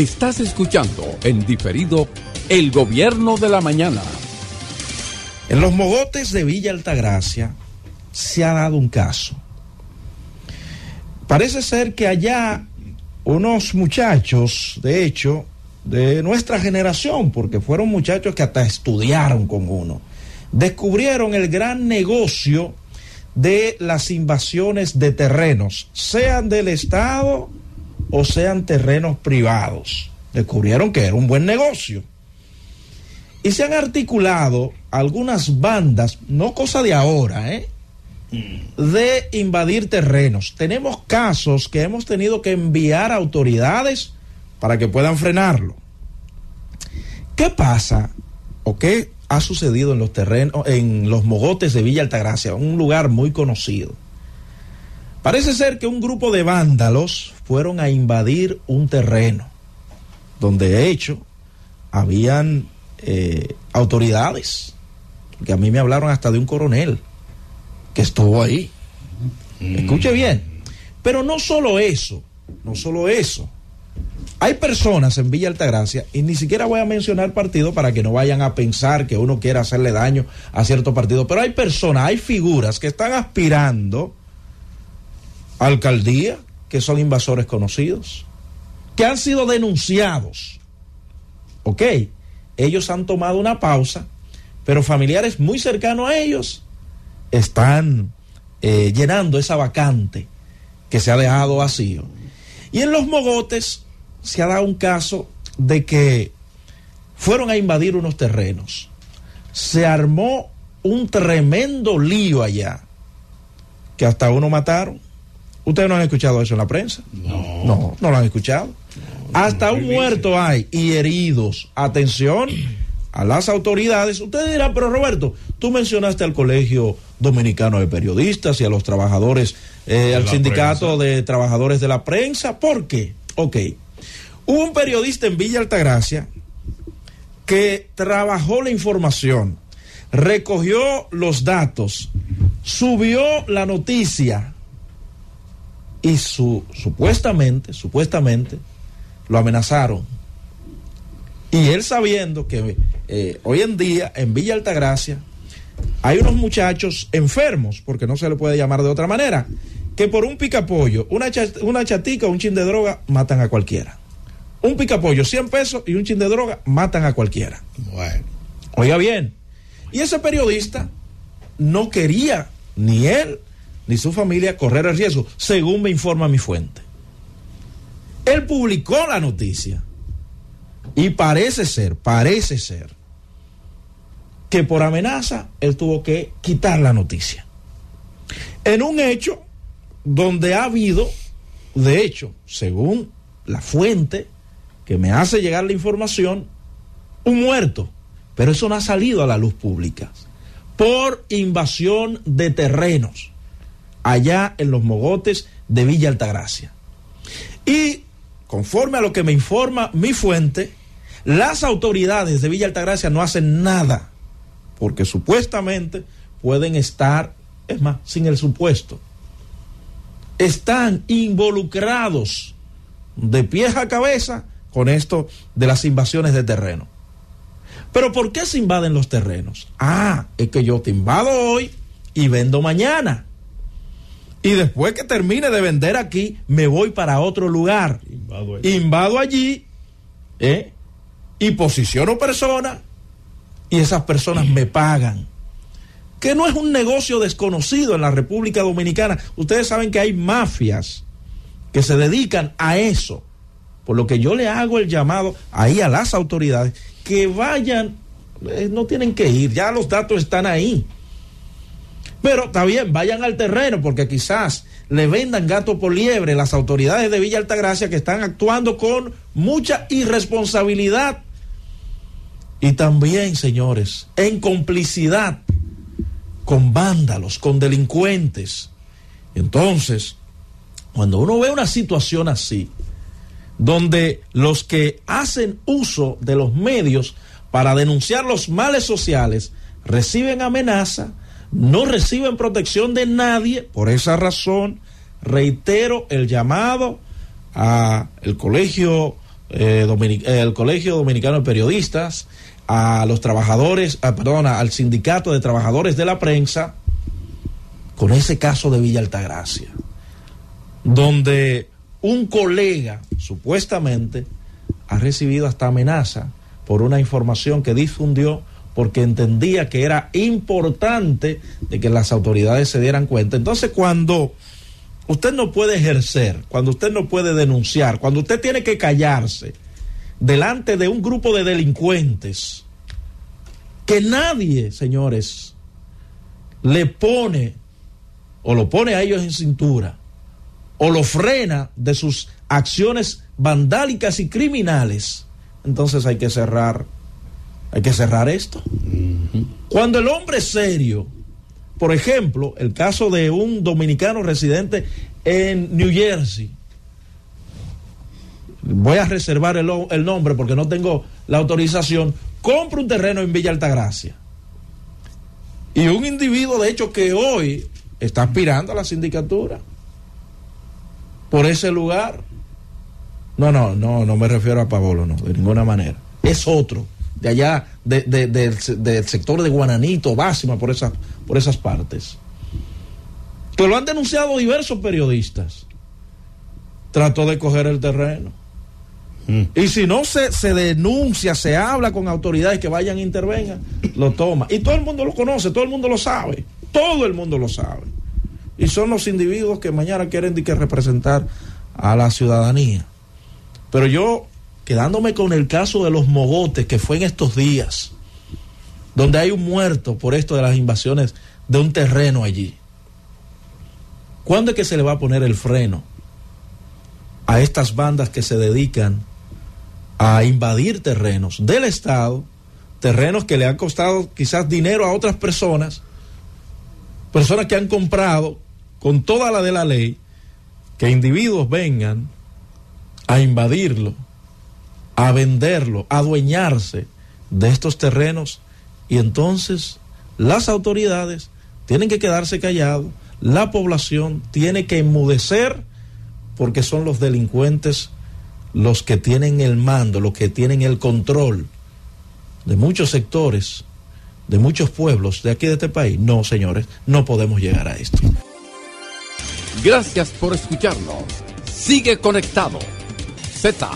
Estás escuchando en diferido El Gobierno de la Mañana. En los mogotes de Villa Altagracia se ha dado un caso. Parece ser que allá unos muchachos, de hecho, de nuestra generación, porque fueron muchachos que hasta estudiaron con uno, descubrieron el gran negocio de las invasiones de terrenos, sean del Estado o sean terrenos privados. Descubrieron que era un buen negocio. Y se han articulado algunas bandas, no cosa de ahora, ¿eh? de invadir terrenos. Tenemos casos que hemos tenido que enviar a autoridades para que puedan frenarlo. ¿Qué pasa o qué ha sucedido en los terrenos, en los mogotes de Villa Altagracia, un lugar muy conocido? Parece ser que un grupo de vándalos fueron a invadir un terreno donde de hecho habían eh, autoridades, que a mí me hablaron hasta de un coronel que estuvo ahí. Escuche bien. Pero no solo eso, no solo eso. Hay personas en Villa Altagracia, y ni siquiera voy a mencionar partido para que no vayan a pensar que uno quiere hacerle daño a cierto partido, pero hay personas, hay figuras que están aspirando alcaldía, que son invasores conocidos, que han sido denunciados. Ok, ellos han tomado una pausa, pero familiares muy cercanos a ellos están eh, llenando esa vacante que se ha dejado vacío. Y en los mogotes se ha dado un caso de que fueron a invadir unos terrenos. Se armó un tremendo lío allá, que hasta uno mataron. ¿Ustedes no han escuchado eso en la prensa? No. No, no lo han escuchado. hasta un muerto hay y heridos. Atención a las autoridades. Ustedes dirán, pero Roberto, tú mencionaste al Colegio Dominicano de Periodistas y a los trabajadores, eh, al sindicato prensa. de trabajadores de la prensa. ¿Por qué? Ok. Hubo un periodista en Villa Altagracia que trabajó la información, recogió los datos, subió la noticia y su, supuestamente, supuestamente, lo amenazaron. Y él sabiendo que eh, hoy en día en Villa Altagracia hay unos muchachos enfermos, porque no se le puede llamar de otra manera, que por un picapollo, una, chat, una chatica o un chin de droga matan a cualquiera. Un picapollo, 100 pesos y un chin de droga matan a cualquiera. Bueno. Oiga bien. Y ese periodista no quería ni él ni su familia correr el riesgo, según me informa mi fuente. Él publicó la noticia y parece ser, parece ser, que por amenaza él tuvo que quitar la noticia. En un hecho donde ha habido, de hecho, según la fuente que me hace llegar la información, un muerto, pero eso no ha salido a la luz pública, por invasión de terrenos allá en los mogotes de Villa Altagracia. Y conforme a lo que me informa mi fuente, las autoridades de Villa Altagracia no hacen nada, porque supuestamente pueden estar, es más, sin el supuesto, están involucrados de pies a cabeza con esto de las invasiones de terreno. Pero ¿por qué se invaden los terrenos? Ah, es que yo te invado hoy y vendo mañana. Y después que termine de vender aquí, me voy para otro lugar. Invado allí. Invado allí ¿eh? y posiciono personas y esas personas me pagan. Que no es un negocio desconocido en la República Dominicana. Ustedes saben que hay mafias que se dedican a eso. Por lo que yo le hago el llamado ahí a las autoridades que vayan, eh, no tienen que ir, ya los datos están ahí. Pero está bien, vayan al terreno porque quizás le vendan gato por liebre las autoridades de Villa Altagracia que están actuando con mucha irresponsabilidad. Y también, señores, en complicidad con vándalos, con delincuentes. Entonces, cuando uno ve una situación así, donde los que hacen uso de los medios para denunciar los males sociales reciben amenaza, no reciben protección de nadie. Por esa razón, reitero el llamado a el Colegio eh, el Colegio Dominicano de Periodistas, a los trabajadores, a, perdón, al sindicato de trabajadores de la prensa, con ese caso de Villa Altagracia, donde un colega supuestamente ha recibido hasta amenaza por una información que difundió porque entendía que era importante de que las autoridades se dieran cuenta. Entonces, cuando usted no puede ejercer, cuando usted no puede denunciar, cuando usted tiene que callarse delante de un grupo de delincuentes, que nadie, señores, le pone o lo pone a ellos en cintura o lo frena de sus acciones vandálicas y criminales, entonces hay que cerrar, hay que cerrar esto. Cuando el hombre serio, por ejemplo, el caso de un dominicano residente en New Jersey. Voy a reservar el, el, nombre porque no tengo la autorización. Compra un terreno en Villa Altagracia. Y un individuo, de hecho, que hoy está aspirando a la sindicatura por ese lugar. No, no, no, no me refiero a Paolo, no, de ninguna manera. Es otro de allá, de, del sector de Guananito, Básima, por esas, por esas partes. Que lo han denunciado diversos periodistas. Trató de coger el terreno. Mm. Y si no se, se denuncia, se habla con autoridades que vayan e intervengan, lo toma. Y todo el mundo lo conoce, todo el mundo lo sabe. Todo el mundo lo sabe. Y son los individuos que mañana quieren que representar a la ciudadanía. Pero yo quedándome con el caso de los mogotes que fue en estos días, donde hay un muerto por esto de las invasiones de un terreno allí. ¿Cuándo es que se le va a poner el freno a estas bandas que se dedican a invadir terrenos del Estado, terrenos que le han costado quizás dinero a otras personas, personas que han comprado con toda la de la ley, que individuos vengan a invadirlo? A venderlo, a adueñarse de estos terrenos y entonces las autoridades tienen que quedarse callados, la población tiene que enmudecer porque son los delincuentes los que tienen el mando, los que tienen el control de muchos sectores, de muchos pueblos de aquí de este país. No, señores, no podemos llegar a esto. Gracias por escucharnos. Sigue conectado. Z